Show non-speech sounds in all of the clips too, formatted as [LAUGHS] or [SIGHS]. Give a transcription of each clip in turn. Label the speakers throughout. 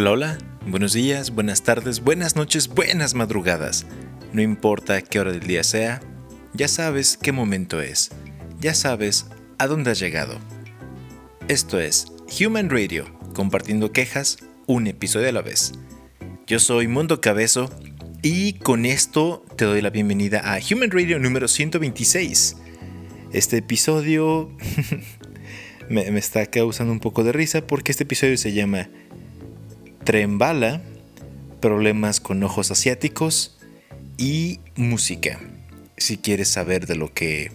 Speaker 1: Hola, hola, buenos días, buenas tardes, buenas noches, buenas madrugadas. No importa qué hora del día sea, ya sabes qué momento es, ya sabes a dónde has llegado. Esto es Human Radio, compartiendo quejas un episodio a la vez. Yo soy Mundo Cabezo y con esto te doy la bienvenida a Human Radio número 126. Este episodio [LAUGHS] me, me está causando un poco de risa porque este episodio se llama Tren bala, problemas con ojos asiáticos y música. Si quieres saber de lo que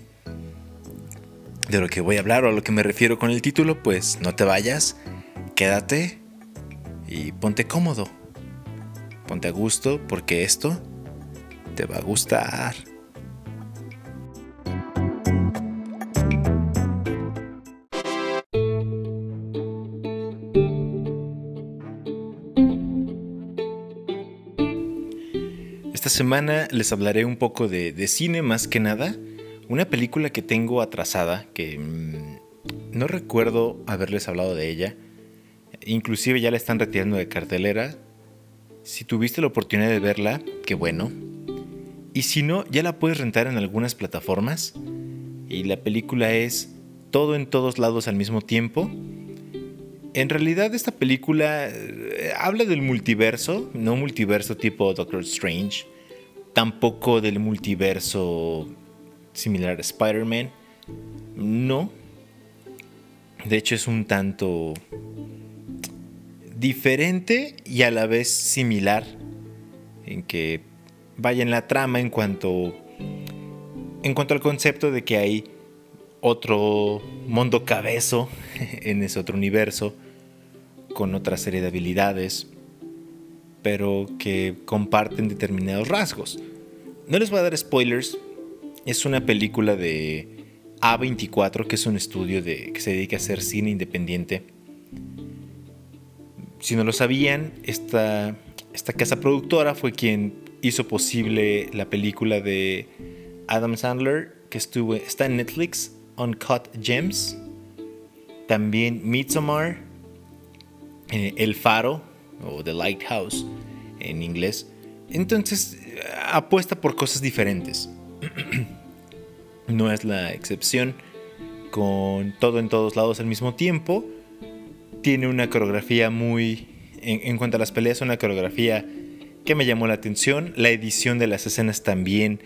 Speaker 1: de lo que voy a hablar o a lo que me refiero con el título, pues no te vayas, quédate y ponte cómodo. Ponte a gusto porque esto te va a gustar. Esta semana les hablaré un poco de, cine más que nada. Una película que tengo atrasada, que mm, no recuerdo haberles hablado de ella. Inclusive ya la están retirando de cartelera. Si tuviste la oportunidad de verla, qué bueno. Y si no, ya la puedes rentar en algunas plataformas. Y la película es Todo en todos lados al mismo tiempo. En realidad esta película eh, habla del multiverso, no multiverso tipo Doctor Strange, tampoco del multiverso similar a Spider-Man. No. De hecho es un tanto diferente y a la vez similar en que vaya en la trama en cuanto en cuanto al concepto de que hay otro mundo cabezo [LAUGHS] en ese otro universo con otra serie de habilidades pero que comparten determinados rasgos. No les voy a dar spoilers. Es una película de A24, que es un estudio que se dedica a hacer cine independiente. Si no lo sabían, esta, esta casa productora fue quien hizo posible la película de Adam Sandler, que estuvo, está en Netflix, Uncut Gems. También Midsommar, eh, El Faro, o The Lighthouse en inglés. Entonces apuesta por cosas diferentes. [CLEARS THROAT] no es la excepción con todo en todos lados al mismo tiempo. Tiene una coreografía muy... En, cuanto a las peleas, una coreografía que me llamó la atención. La edición de las escenas también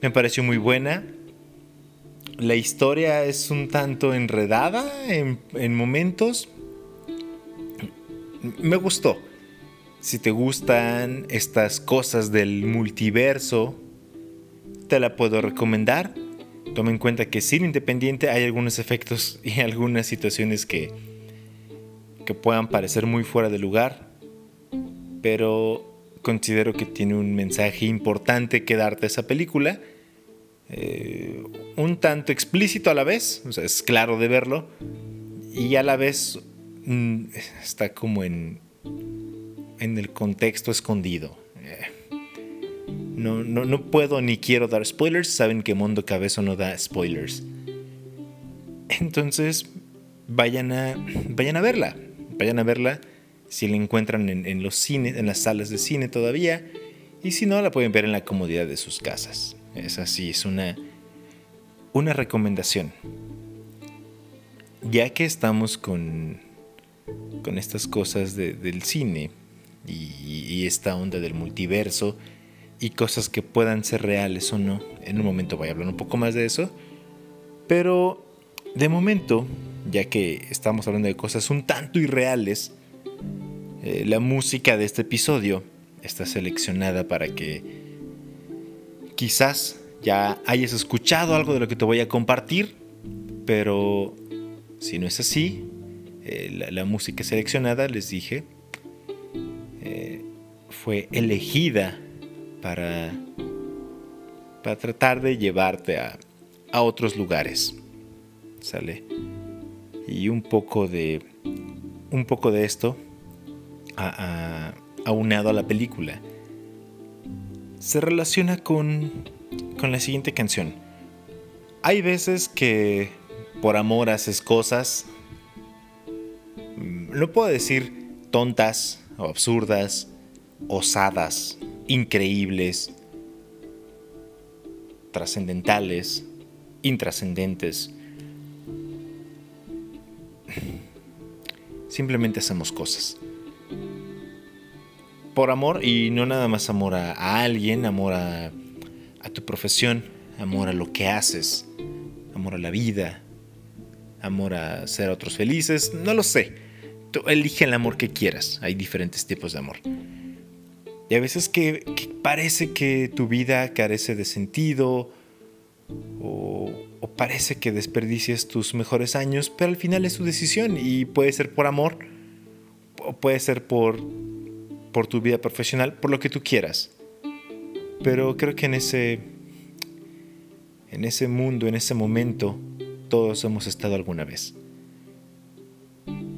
Speaker 1: me pareció muy buena. La historia es un tanto enredada en, en momentos. Me gustó. Si te gustan estas cosas del multiverso, te la puedo recomendar. Toma en cuenta que sin independiente hay algunos efectos y [LAUGHS] algunas situaciones que, que puedan parecer muy fuera de lugar, pero considero que tiene un mensaje importante que darte esa película. Eh, un tanto explícito a la vez, o sea, es claro de verlo, y a la vez mm, está como en, en el contexto escondido. Eh, no, no, no, puedo ni quiero dar spoilers. Saben que Mundo Cabezo no da spoilers. Entonces, vayan a, vayan a verla. Vayan a verla si la encuentran en, los cines, en las salas de cine todavía. Y si no, la pueden ver en la comodidad de sus casas. Es así, es una, una recomendación. Ya que estamos con, con estas cosas del cine, y, esta onda del multiverso y cosas que puedan ser reales o no. En un momento voy a hablar un poco más de eso. Pero de momento, ya que estamos hablando de cosas un tanto irreales, eh, la música de este episodio está seleccionada para que quizás ya hayas escuchado algo de lo que te voy a compartir, pero si no es así, eh, la música seleccionada, les dije, fue elegida para, para tratar de llevarte a, a otros lugares. ¿Sale? Y un poco de, un poco de esto a, aunado a la película se relaciona con, con la siguiente canción. Hay veces que por amor haces cosas, mm, no puedo decir tontas, absurdas, osadas, increíbles, trascendentales, intrascendentes. Simplemente hacemos cosas. Por amor y no nada más amor a, alguien, amor a, a tu profesión, amor a lo que haces, amor a la vida, amor a ser otros felices, no lo sé. Tú elige el amor que quieras, hay diferentes tipos de amor. Y a veces que, parece que tu vida carece de sentido o, o, parece que desperdicias tus mejores años, pero al final es tu decisión y puede ser por amor o puede ser por, por tu vida profesional, por lo que tú quieras. Pero creo que en ese, en ese mundo, en ese momento, todos hemos estado alguna vez.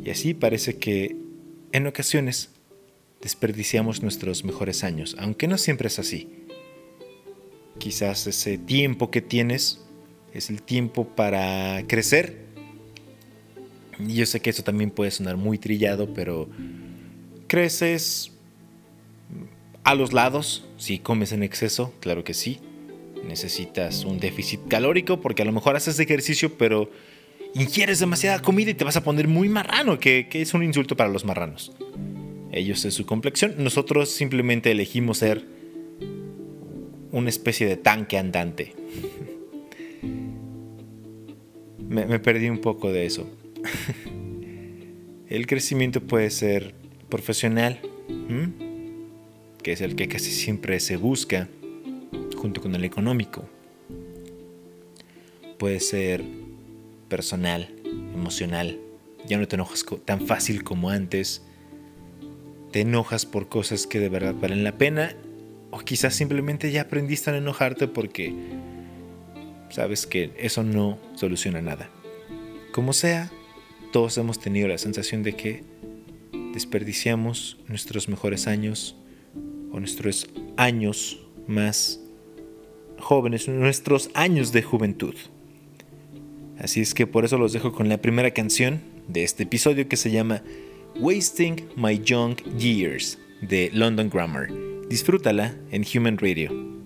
Speaker 1: Y así parece que en ocasiones desperdiciamos nuestros mejores años, aunque no siempre es así. Quizás ese tiempo que tienes es el tiempo para crecer. Y yo sé que eso también puede sonar muy trillado, pero creces a los lados, si comes en exceso, claro que sí. Necesitas un déficit calórico porque a lo mejor haces ejercicio, pero ingieres demasiada comida y te vas a poner muy marrano, que, es un insulto para los marranos. Ellos es su complexión, nosotros simplemente elegimos ser una especie de tanque andante. [LAUGHS] me, perdí un poco de eso. [LAUGHS] el crecimiento puede ser profesional, que es el que casi siempre se busca, junto con el económico. Puede ser personal, emocional. Ya no te enojas tan fácil como antes te enojas por cosas que de verdad valen la pena o quizás simplemente ya aprendiste a enojarte porque sabes que eso no soluciona nada. Como sea, todos hemos tenido la sensación de que desperdiciamos nuestros mejores años o nuestros años más jóvenes, nuestros años de juventud. Así es que por eso los dejo con la primera canción de este episodio que se llama Wasting My Young Years de London Grammar. Disfrútala en Human Radio.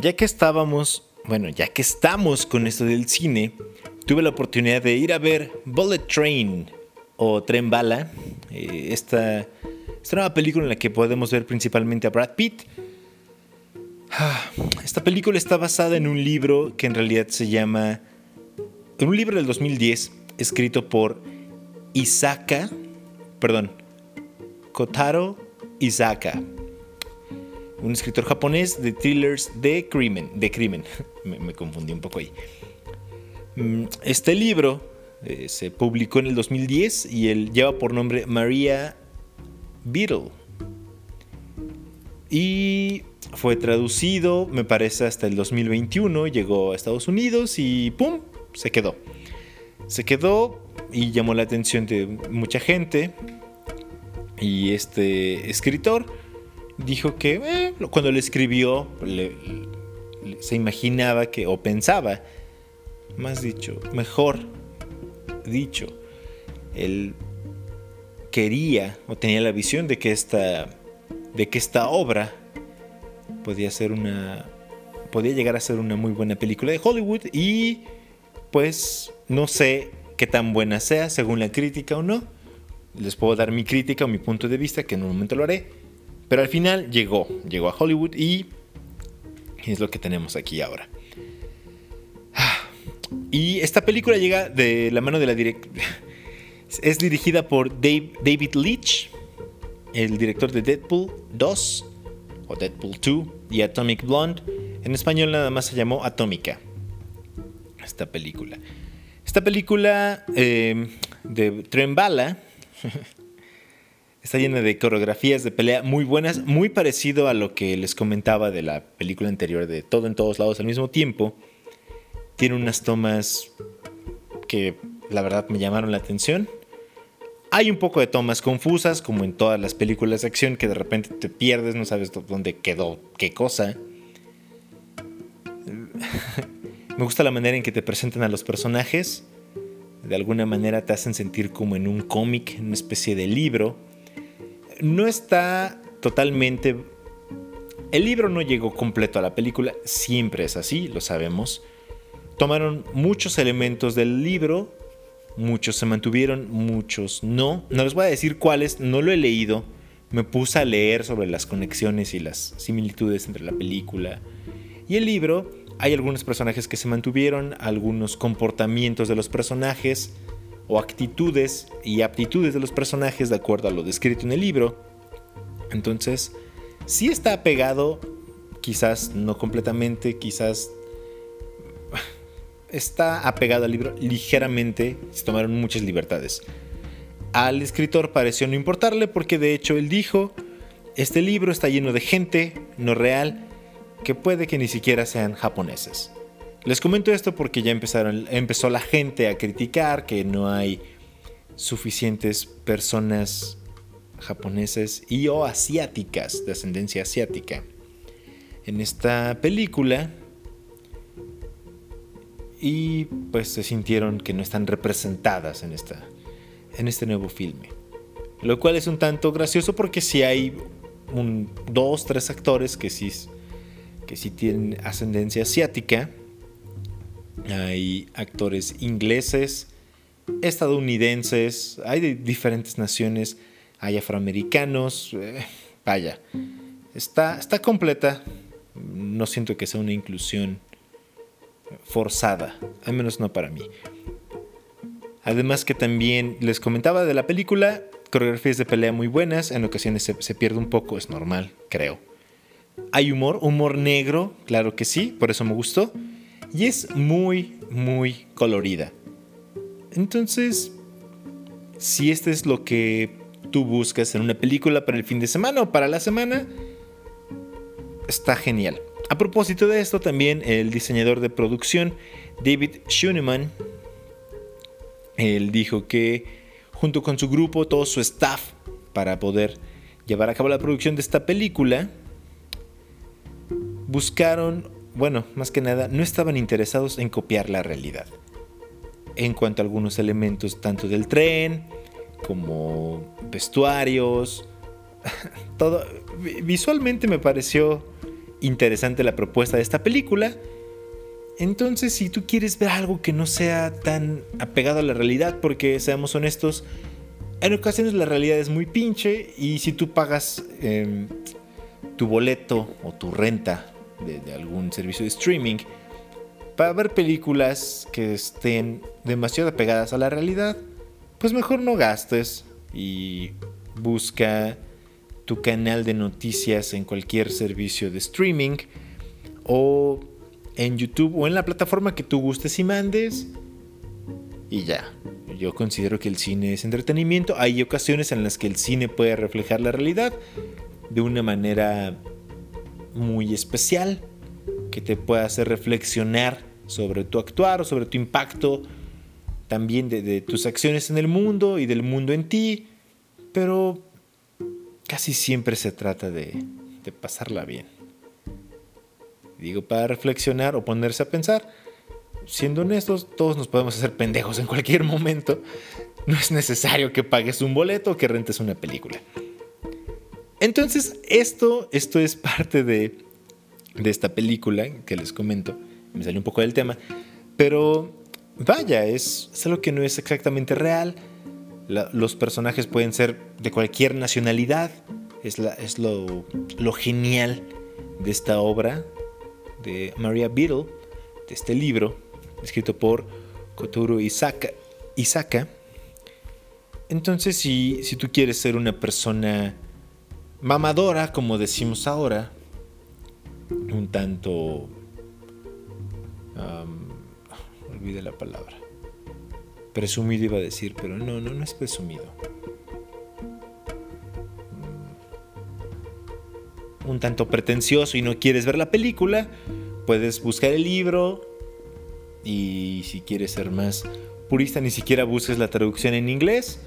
Speaker 1: Ya que estábamos, bueno, ya que estamos con esto del cine, tuve la oportunidad de ir a ver Bullet Train o Tren Bala, eh, esta, esta nueva película en la que podemos ver principalmente a Brad Pitt. Ah, esta película está basada en un libro que en realidad se llama, un libro del 2010 escrito por Isaka, perdón, Kotaro Isaka un escritor japonés de thrillers de crimen. De crimen. [LAUGHS] me, confundí un poco ahí. Mm, este libro eh, se publicó en el 2010 y él lleva por nombre Maria Beetle. Y fue traducido, me parece, hasta el 2021. Llegó a Estados Unidos y ¡pum! Se quedó. Se quedó y llamó la atención de mucha gente. Y este escritor dijo que cuando le escribió se imaginaba que, o pensaba, más dicho, mejor dicho, él quería o tenía la visión de que esta, de que esta obra podía ser una, podía llegar a ser una muy buena película de Hollywood y pues no sé qué tan buena sea según la crítica o no. Les puedo dar mi crítica o mi punto de vista, que en un momento lo haré. Pero al final llegó, llegó a Hollywood y es lo que tenemos aquí ahora. Y esta película llega de la mano de la directora. [LAUGHS] Es dirigida por David Leitch, el director de Deadpool 2 o Deadpool 2 y Atomic Blonde. En español nada más se llamó Atómica. Esta película. Esta película eh, de Tren Bala [LAUGHS] Está llena de coreografías de pelea muy buenas, muy parecido a lo que les comentaba de la película anterior de Todo en todos lados al mismo tiempo. Tiene unas tomas que la verdad me llamaron la atención. Hay un poco de tomas confusas, como en todas las películas de acción, que de repente te pierdes, no sabes dónde quedó qué cosa. [LAUGHS] me gusta la manera en que te presentan a los personajes. De alguna manera te hacen sentir como en un cómic, en una especie de libro no está totalmente... El libro no llegó completo a la película, siempre es así, lo sabemos. Tomaron muchos elementos del libro, muchos se mantuvieron, muchos no. No les voy a decir cuáles, no lo he leído. Me puse a leer sobre las conexiones y las similitudes entre la película y el libro. Hay algunos personajes que se mantuvieron, algunos comportamientos de los personajes o actitudes y aptitudes de los personajes de acuerdo a lo descrito en el libro. Entonces, sí está apegado, quizás no completamente, quizás [SIGHS] está apegado al libro ligeramente, se tomaron muchas libertades. Al escritor pareció no importarle porque de hecho él dijo, este libro está lleno de gente no real que puede que ni siquiera sean japoneses. Les comento esto porque ya empezaron, empezó la gente a criticar que no hay suficientes personas japonesas y o asiáticas de ascendencia asiática en esta película y pues se sintieron que no están representadas en, esta, en este nuevo filme. Lo cual es un tanto gracioso porque si hay dos, tres actores que sí, que sí tienen ascendencia asiática hay actores ingleses, estadounidenses, hay de diferentes naciones, hay afroamericanos, eh, vaya, está, está completa, no siento que sea una inclusión forzada, al menos no para mí. Además que también les comentaba de la película, coreografías de pelea muy buenas, en ocasiones se, se, pierde un poco, es normal, creo. Hay humor, humor negro, claro que sí, por eso me gustó y es muy, muy colorida. Entonces, si este es lo que tú buscas en una película para el fin de semana o para la semana, está genial. a propósito de esto, también el diseñador de producción, David Schuneman, él dijo que junto con su grupo, todo su staff, para poder llevar a cabo la producción de esta película, buscaron, bueno, más que nada, no estaban interesados en copiar la realidad. En cuanto a algunos elementos tanto del tren, como vestuarios, [LAUGHS] todo visualmente me pareció interesante la propuesta de esta película. Entonces, si tú quieres ver algo que no sea tan apegado a la realidad, porque seamos honestos, en ocasiones la realidad es muy pinche y si tú pagas em, tu boleto o tu renta de, algún servicio de streaming para ver películas que estén demasiado apegadas a la realidad, pues mejor no gastes y busca tu canal de noticias en cualquier servicio de streaming o en YouTube o en la plataforma que tú gustes y mandes y ya. Yo considero que el cine es entretenimiento. Hay ocasiones en las que el cine puede reflejar la realidad de una manera muy especial que te puede hacer reflexionar sobre tu actuar o sobre tu impacto también de tus acciones en el mundo y del mundo en ti. Pero casi siempre se trata de, pasarla bien. Digo, para reflexionar o ponerse a pensar, siendo honestos, todos nos podemos hacer pendejos en cualquier momento. No es necesario que pagues un boleto o que rentes una película. Entonces, esto, esto es parte de, de esta película que les comento. Me salió un poco del tema. Pero vaya, es, algo que no es exactamente real los personajes pueden ser de cualquier nacionalidad. Es, es lo, genial de esta obra de Maria Beadle, de este libro, escrito por Kotoro Isaka. Isaka. Entonces, si, si tú quieres ser una persona mamadora, como decimos ahora, un tanto... olvide la palabra Presumido iba a decir, pero no, no, no es presumido. Mm. Un tanto pretencioso y no quieres ver la película, puedes buscar el libro y si quieres ser más purista ni siquiera busques la traducción en inglés,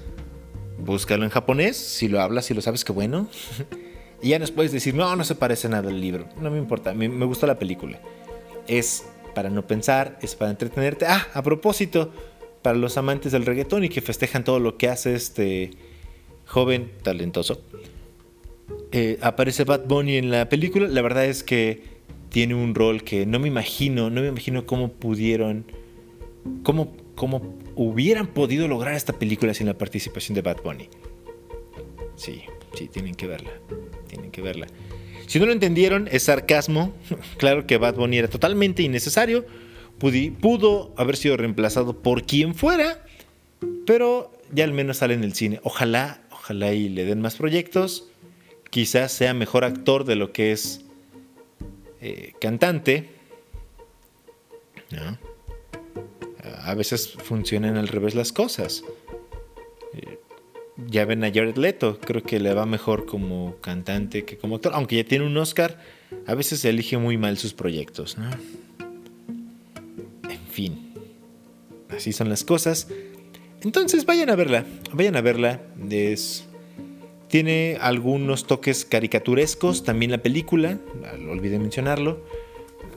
Speaker 1: búscalo en japonés, si lo hablas, si lo sabes, que bueno. y ya nos puedes decir, no, no se parece nada al libro, no me importa, me, me gustó la película. Es para no pensar, es para entretenerte. Ah, a propósito, para los amantes del reggaetón y que festejan todo lo que hace este joven talentoso. Eh, aparece Bad Bunny en la película. La verdad es que tiene un rol que no me imagino, no me imagino cómo pudieron, cómo, cómo hubieran podido lograr esta película sin la participación de Bad Bunny. Sí, sí, tienen que verla, tienen que verla. Si no lo entendieron, es sarcasmo. [LAUGHS] claro que Bad Bunny era totalmente innecesario pudo haber sido reemplazado por quien fuera, pero ya al menos sale en el cine. Ojalá, ojalá y le den más proyectos. Quizás sea mejor actor de lo que es eh, cantante. A veces funcionan al revés las cosas. Eh, ya ven a Jared Leto, creo que le va mejor como cantante que como actor, aunque ya tiene un Oscar, a veces se elige muy mal sus proyectos. ¿no? fin. Así son las cosas. Entonces vayan a verla, vayan a verla. tiene algunos toques caricaturescos también la película, lo olvidé mencionarlo.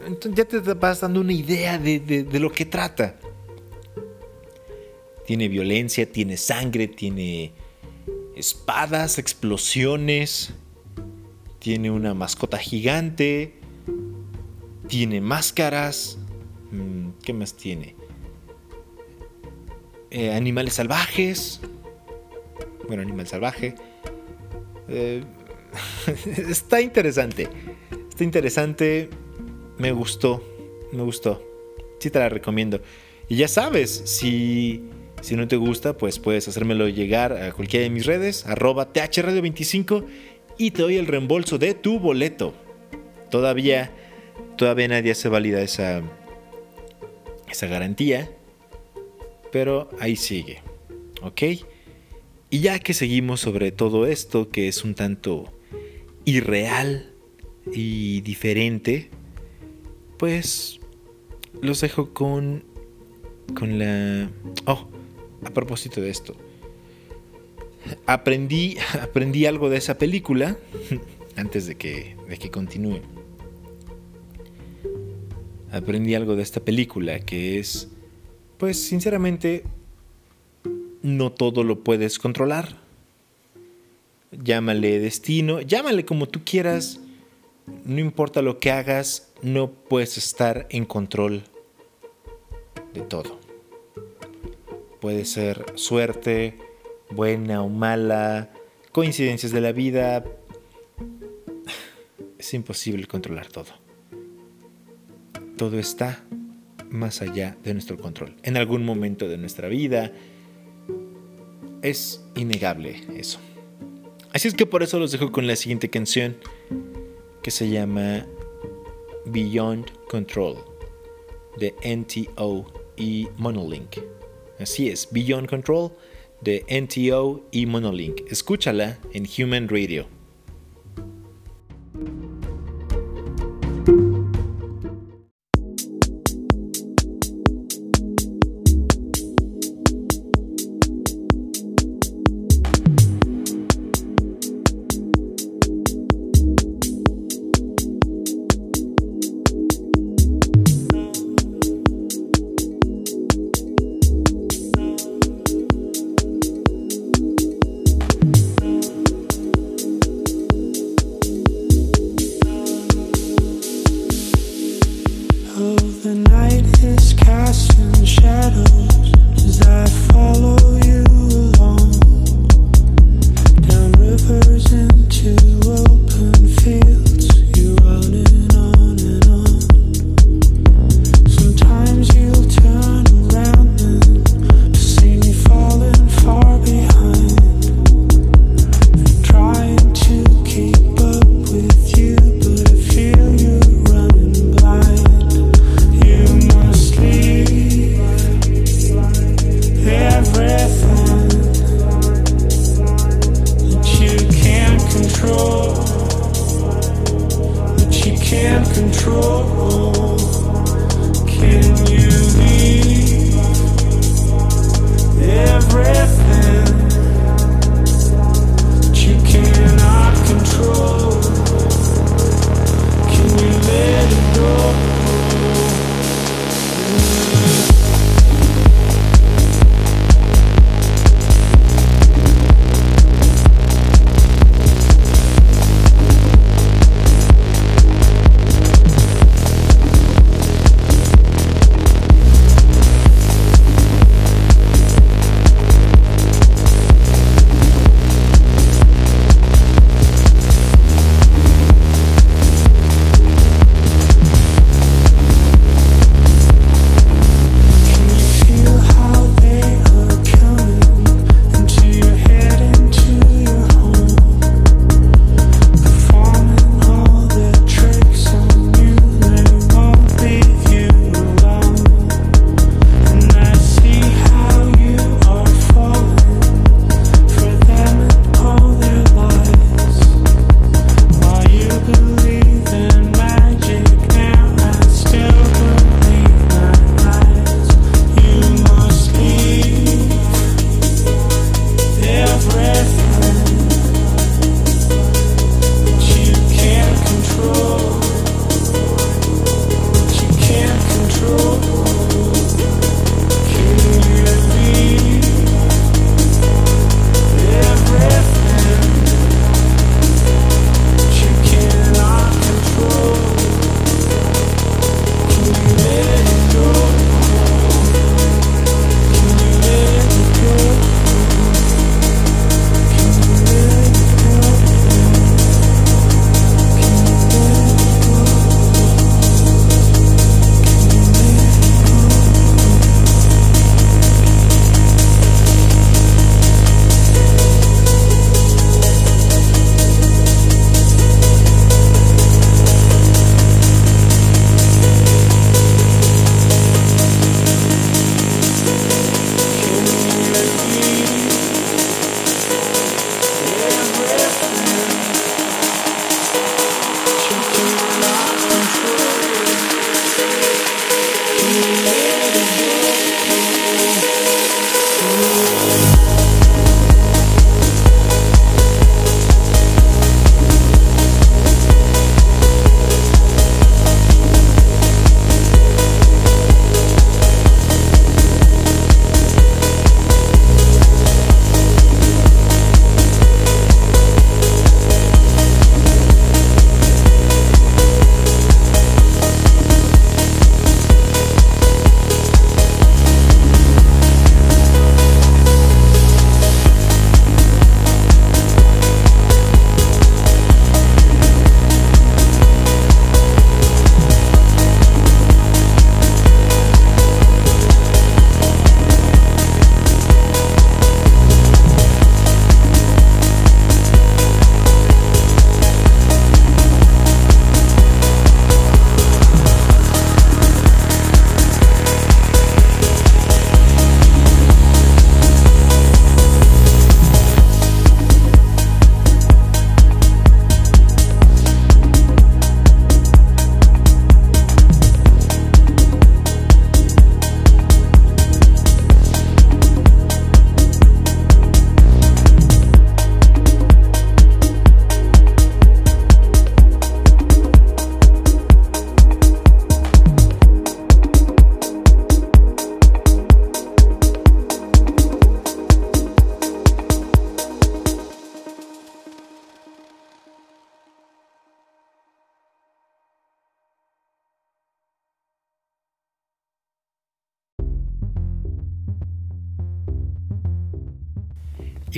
Speaker 1: Entonces ya te vas dando una idea de, de lo que trata. Tiene violencia, tiene sangre, tiene espadas, explosiones, tiene una mascota gigante, tiene máscaras, Mm, ¿Qué más tiene? Eh, animales salvajes. Bueno, animal salvaje. Eh, [LAUGHS] está interesante. Está interesante. Me gustó. Me gustó. Sí te la recomiendo. Y ya sabes, si, si no te gusta, pues puedes hacérmelo llegar a cualquiera de mis redes, arroba thradio25 y te doy el reembolso de tu boleto. Todavía, todavía nadie hace válida esa, esa garantía, pero ahí sigue, ¿ok? Y ya que seguimos sobre todo esto, que es un tanto irreal y diferente, pues los dejo con con la oh a propósito de esto. Aprendí aprendí algo de esa película [LAUGHS] antes de que de que continúe. Aprendí algo de esta película que es pues sinceramente no todo lo puedes controlar. Llámale destino llámale como tú quieras. No importa lo que hagas no puedes estar en control de todo. Puede ser suerte, buena o mala, coincidencias de la vida. Es imposible controlar todo. Todo está más allá de nuestro control. En algún momento de nuestra vida es innegable eso. Así es que por eso los dejo con la siguiente canción que se llama Beyond Control de NTO y Monolink. Así es, Beyond Control de NTO y Monolink. Escúchala en Human Radio.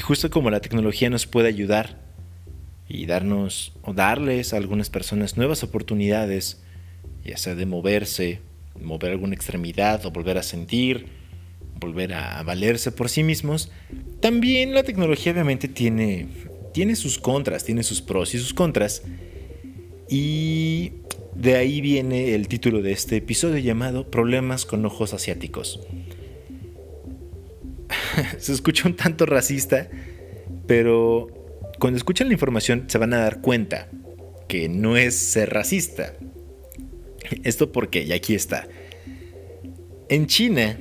Speaker 1: Justo como la tecnología nos puede ayudar y darnos o darles a algunas personas nuevas oportunidades, ya sea de moverse, mover alguna extremidad o volver a sentir, volver a valerse por sí mismos, también la tecnología obviamente tiene, tiene sus contras, tiene sus pros y sus contras. Y de ahí viene el título de este episodio llamado Problemas con ojos asiáticos. [LAUGHS] se escucha un tanto racista, pero cuando escuchan la información se van a dar cuenta que no es ser racista. Esto porque, y aquí está. En China,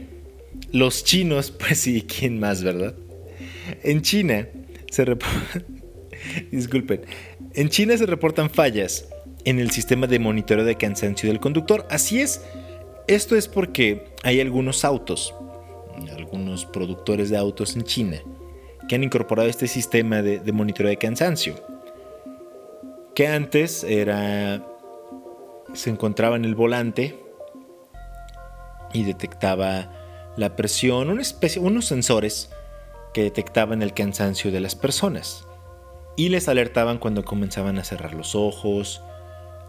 Speaker 1: los chinos, [LAUGHS] pues sí, ¿quién más, verdad? En China se [LAUGHS] Disculpen. En China se reportan fallas en el sistema de monitoreo de cansancio del conductor. Así es. Esto es porque hay algunos autos, algunos productores de autos en China, que han incorporado este sistema de, de monitoreo de cansancio. Que antes era. se encontraba en el volante y detectaba la presión, una especie, unos sensores que detectaban el cansancio de las personas y les alertaban cuando comenzaban a cerrar los ojos,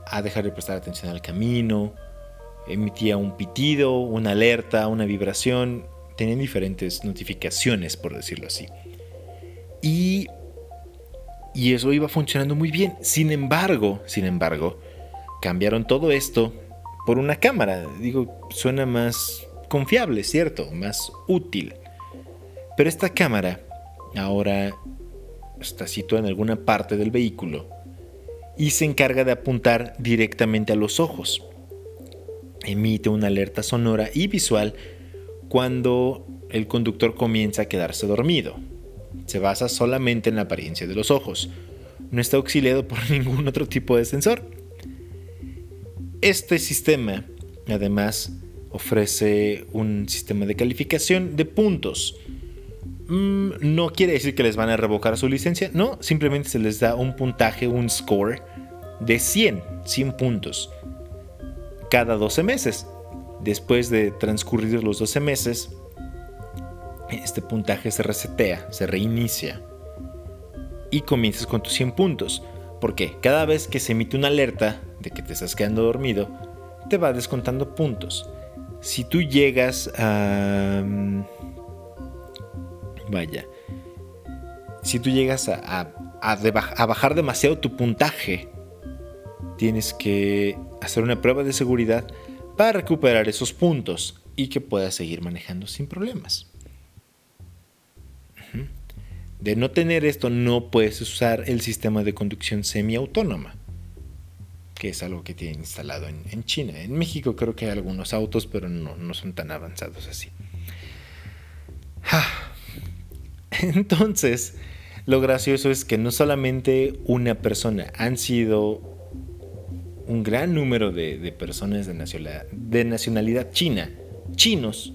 Speaker 1: a dejar de prestar atención al camino, emitía un pitido, una alerta, una vibración, tenían diferentes notificaciones, por decirlo así. Y, y eso iba funcionando muy bien. Sin embargo, sin embargo, cambiaron todo esto por una cámara. Digo, suena más confiable, ¿cierto? Más útil. Pero esta cámara ahora está situada en alguna parte del vehículo y se encarga de apuntar directamente a los ojos. Emite una alerta sonora y visual cuando el conductor comienza a quedarse dormido. Se basa solamente en la apariencia de los ojos. No está auxiliado por [LAUGHS] ningún otro tipo de sensor. Este sistema, además, ofrece un sistema de calificación de puntos Mm, no quiere decir que les van a revocar su licencia, no, simplemente se les da un puntaje, un score de 100, 100 puntos cada 12 meses. Después de transcurrir los 12 meses, este puntaje se resetea, se reinicia y comienzas con tus 100 puntos. Porque cada vez que se emite una alerta de que te estás quedando dormido, te va descontando puntos. Si tú llegas a mm, Vaya. Si tú llegas a, bajar demasiado tu puntaje, tienes que hacer una prueba de seguridad para recuperar esos puntos y que puedas seguir manejando sin problemas. De no tener esto, no puedes usar el sistema de conducción semiautónoma, que es algo que tienen instalado en, China. En México creo que hay algunos autos, pero no, no son tan avanzados así. Ah. [LAUGHS] Entonces, lo gracioso es que no solamente una persona, han sido un gran número de, personas de nacionalidad, de nacionalidad china, chinos,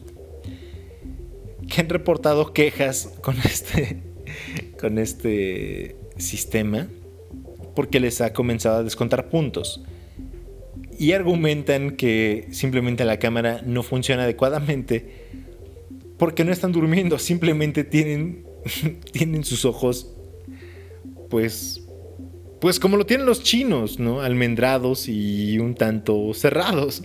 Speaker 1: que han reportado quejas con este, [LAUGHS] con este sistema porque les ha comenzado a descontar puntos. Y argumentan que simplemente la cámara no funciona adecuadamente porque no están durmiendo, simplemente tienen, [LAUGHS] tienen sus ojos, pues, pues como lo tienen los chinos, ¿no? Almendrados y un tanto cerrados.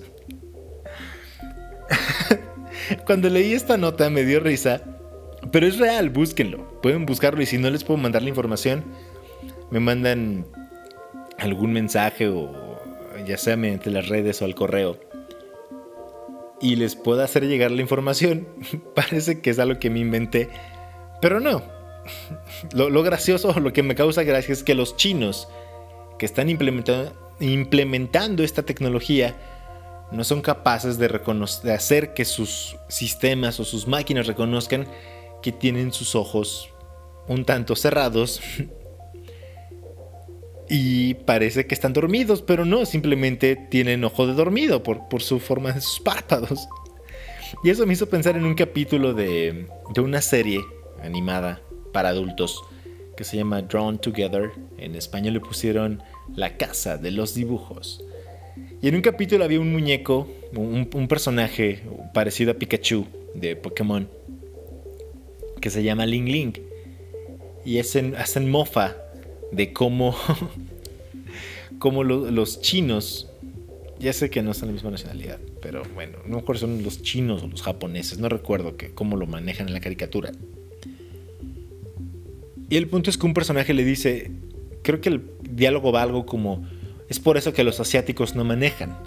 Speaker 1: [LAUGHS] Cuando leí esta nota me dio risa, pero es real, búsquenlo. Pueden buscarlo y si no les puedo mandar la información, me mandan algún mensaje o ya sea mediante las redes o al correo y les pueda hacer llegar la información. [LAUGHS] Parece que es algo que me inventé, pero no. Lo, gracioso, lo que me causa gracia es que los chinos que están implementando, esta tecnología no son capaces de, hacer que sus sistemas o sus máquinas reconozcan que tienen sus ojos un tanto cerrados [LAUGHS] y parece que están dormidos, pero no, simplemente tienen ojo de dormido por, su forma de sus párpados. Y eso me hizo pensar en un capítulo de una serie animada para adultos que se llama Drawn Together. En español le pusieron La Casa de los Dibujos. Y en un capítulo había un muñeco, un, personaje parecido a Pikachu de Pokémon, que se llama Ling Ling. y hacen, mofa de cómo, [LAUGHS] cómo los chinos, ya sé que no son la misma nacionalidad, pero bueno, no recuerdo son los chinos o los japoneses, no recuerdo cómo lo manejan en la caricatura. Y el punto es que un personaje le dice, creo que el diálogo va algo como, es por eso que los asiáticos no manejan.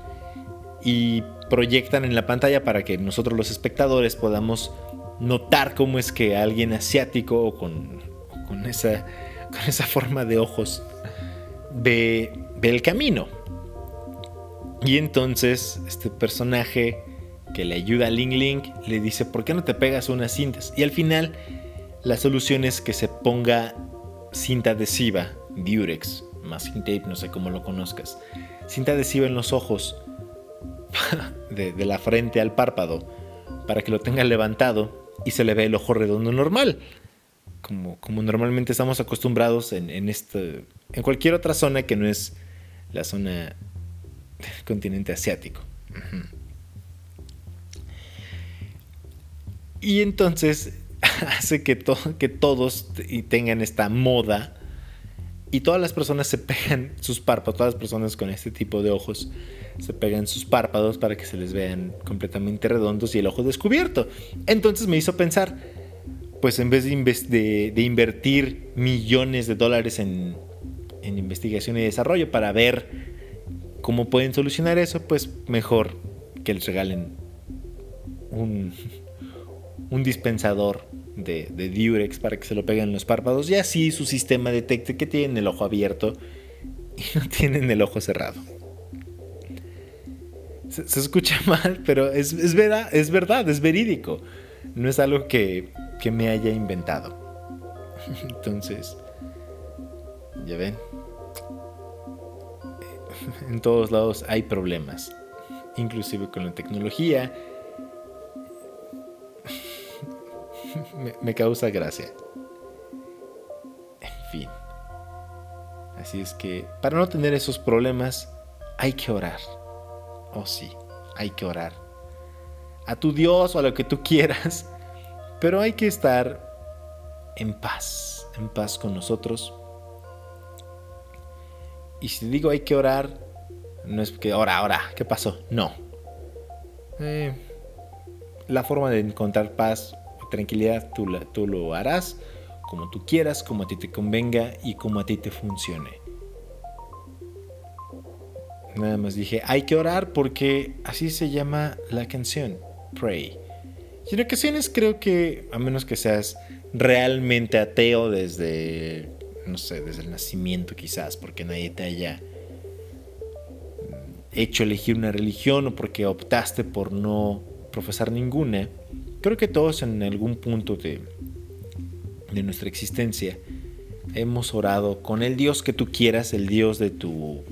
Speaker 1: Y proyectan en la pantalla para que nosotros los espectadores podamos notar cómo es que alguien asiático o con, con, esa, con esa forma de ojos ve, ve el camino. Y entonces este personaje que le ayuda a Ling Ling le dice, ¿por qué no te pegas unas cintas? Y al final la solución es que se ponga cinta adhesiva, Durex, masking tape, no sé cómo lo conozcas. Cinta adhesiva en los ojos, [LAUGHS] de, la frente al párpado, para que lo tenga levantado y se le vea el ojo redondo normal. Como, como normalmente estamos acostumbrados en, en, este, en cualquier otra zona que no es la zona del continente asiático. Y entonces [LAUGHS] hace que, que todos tengan esta moda y todas las personas se pegan sus párpados, todas las personas con este tipo de ojos se pegan sus párpados para que se les vean completamente redondos y el ojo descubierto. Entonces me hizo pensar, pues en vez de, de, invertir millones de dólares en, en investigación y desarrollo para ver cómo pueden solucionar eso, pues mejor que les regalen un, [LAUGHS] un dispensador de, de para que se lo peguen en los párpados y así su sistema detecte que tienen el ojo abierto y [LAUGHS] no tienen el ojo cerrado. Se, escucha [LAUGHS] mal, pero es, verdad, es verdad, es verídico. No es algo que, que me haya inventado. [LAUGHS] Entonces, ya ven, en todos lados hay problemas, inclusive con la tecnología [LAUGHS] me, causa gracia. En fin. Así es que para no tener esos problemas hay que orar. Oh sí, hay que orar. A tu Dios o a lo que tú quieras. Pero hay que estar en paz, en paz con nosotros. Y si digo hay que orar, no es que ahora, ahora, ¿qué pasó? No. Eh, la forma de encontrar paz tranquilidad tú, lo harás como tú quieras, como a ti te convenga y como a ti te funcione. Nada más dije, hay que orar porque así se llama la canción, Pray. Y en ocasiones creo que, a menos que seas realmente ateo desde, no sé, desde el nacimiento quizás, porque nadie te haya hecho elegir una religión o porque optaste por no profesar ninguna, Creo que todos en algún punto de, de nuestra existencia hemos orado con el Dios que tú quieras, el Dios de tu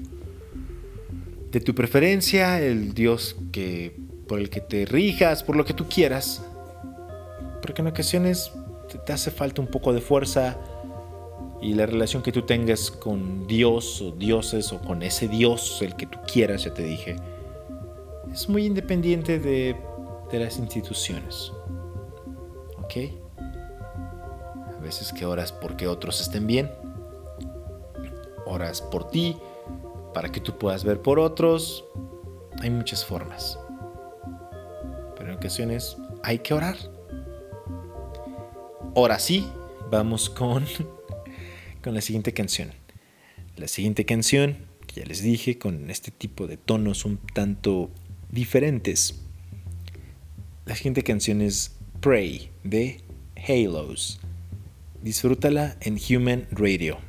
Speaker 1: de tu preferencia, el Dios que por el que te rijas, por lo que tú quieras. Porque en ocasiones te hace falta un poco de fuerza y la relación que tú tengas con Dios o dioses o con ese Dios, el que tú quieras, ya te dije, es muy independiente de, de las instituciones. A veces que oras porque otros estén bien, oras por ti, para que tú puedas ver por otros. Hay muchas formas. Pero en ocasiones hay que orar. Ahora sí, vamos con, [LAUGHS] con la siguiente canción. La siguiente canción, que ya les dije, con este tipo de tonos un tanto diferentes. La siguiente canción es Pray de Halos. Disfrútala en Human Radio.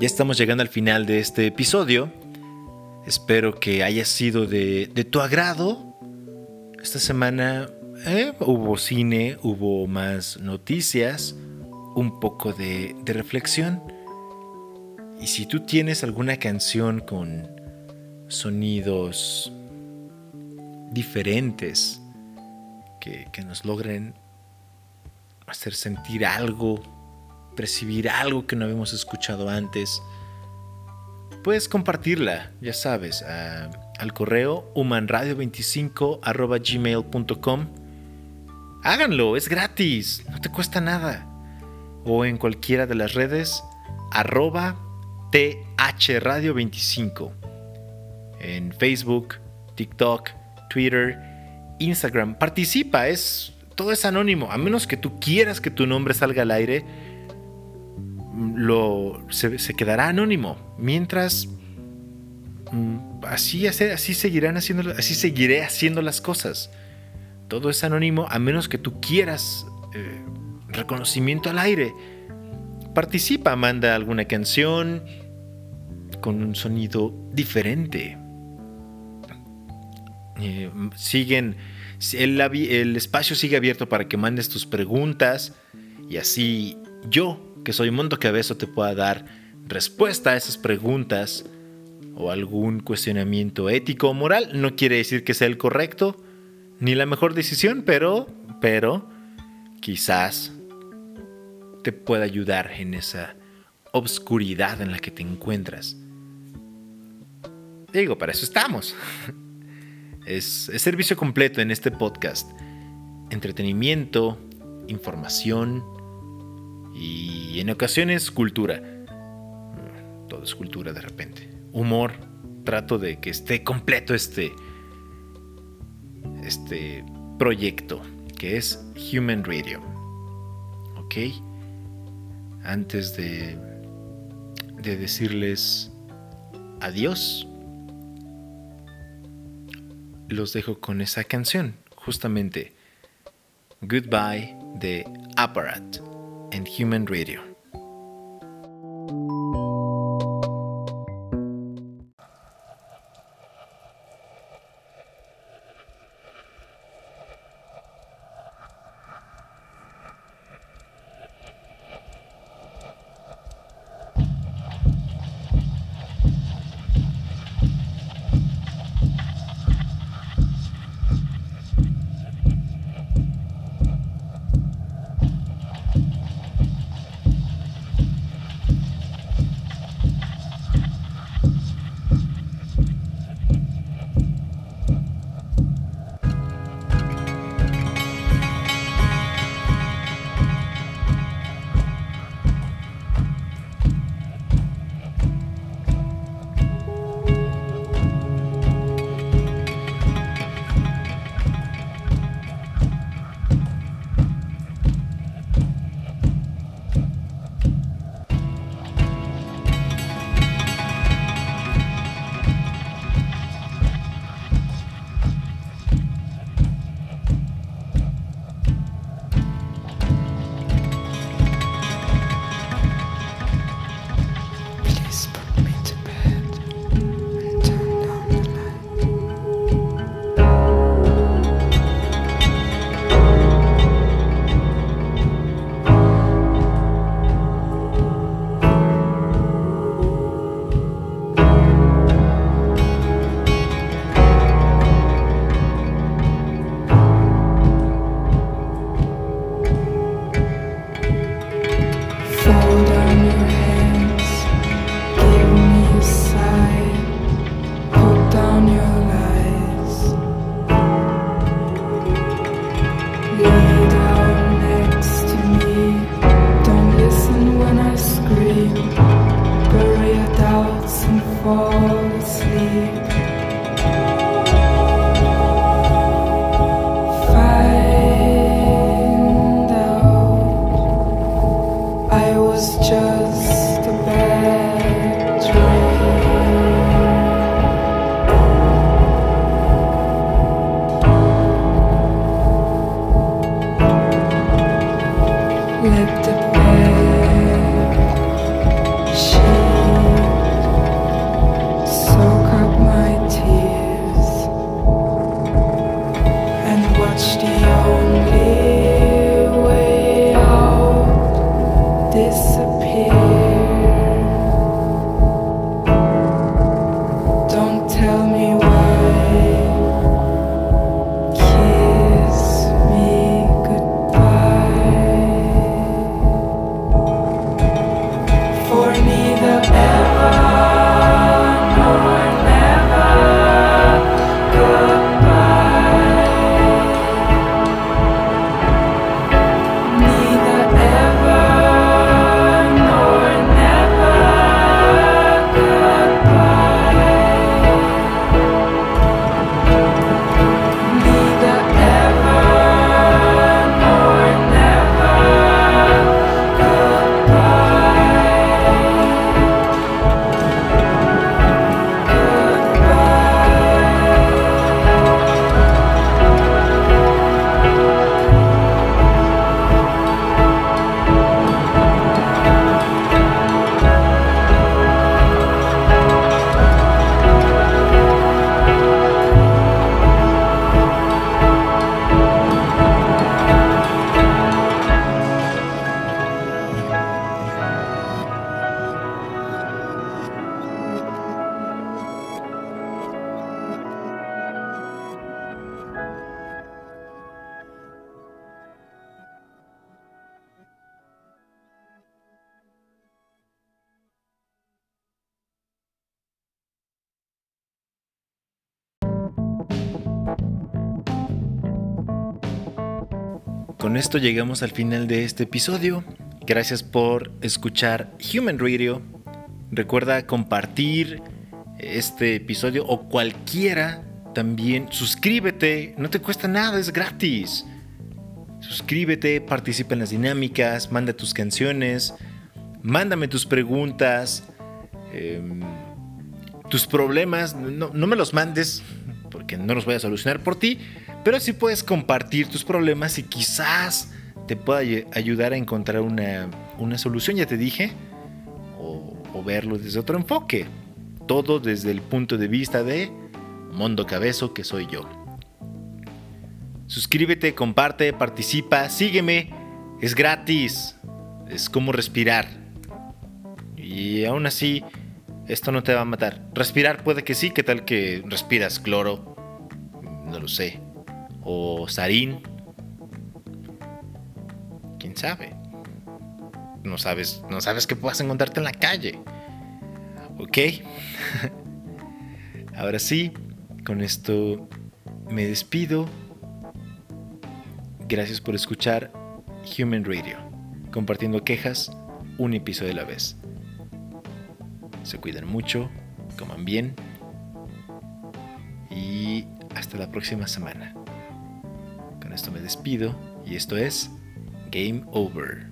Speaker 1: Ya estamos llegando al final de este episodio. Espero que haya sido de, tu agrado. Esta semana eh, hubo cine, hubo más noticias, un poco de, reflexión. Y si tú tienes alguna canción con sonidos diferentes que, que nos logren hacer sentir algo, percibir algo que no habíamos escuchado antes, puedes compartirla, ya sabes, al correo humanradio25 Háganlo, es gratis, no te cuesta nada. O en cualquiera de las redes, arroba thradio25. En Facebook, TikTok, Twitter, Instagram. Participa, es todo es anónimo, a menos que tú quieras que tu nombre salga al aire, lo, se, quedará anónimo. Mientras mm, así, así seguirán haciendo, así seguiré haciendo las cosas. Todo es anónimo a menos que tú quieras eh, reconocimiento al aire. Participa, manda alguna canción con un sonido diferente. Eh, siguen el, espacio sigue abierto para que mandes tus preguntas y así yo, que soy Mundo Cabezo, te pueda dar respuesta a esas preguntas o algún cuestionamiento ético o moral. No quiere decir que sea el correcto ni la mejor decisión, pero, pero quizás te pueda ayudar en esa obscuridad en la que te encuentras. Digo, para eso estamos. [LAUGHS] Es, servicio completo en este podcast. Entretenimiento, información y en ocasiones cultura. Todo es cultura de repente. Humor. Trato de que esté completo este, este proyecto que es Human Radio. ¿Ok? Antes de, de decirles adiós, los dejo con esa canción, justamente Goodbye de Apparat en Human Radio. Llegamos al final de este episodio. Gracias por escuchar Human Radio. Recuerda compartir este episodio o cualquiera también. Suscríbete, no te cuesta nada, es gratis. Suscríbete, participa en las dinámicas, manda tus canciones, mándame tus preguntas, em, tus problemas. No me los mandes porque no los voy a solucionar por ti, pero sí puedes compartir tus problemas y quizás te pueda ayudar a encontrar una, solución, ya te dije, o, o, verlo desde otro enfoque. Todo desde el punto de vista de Mondo Cabezo, que soy yo. Suscríbete, comparte, participa, sígueme. Es gratis. Es como respirar. Y aún así, esto no te va a matar. Respirar puede que sí, ¿qué tal que respiras cloro? No lo sé. O sarín, quién sabe. No sabes, no sabes qué puedas encontrarte en la calle. ¿Ok? [LAUGHS] Ahora sí, con esto me despido. Gracias por escuchar Human Radio, compartiendo quejas un episodio a la vez. Se cuidan mucho, coman bien y hasta la próxima semana. Con esto me despido y esto es Game Over.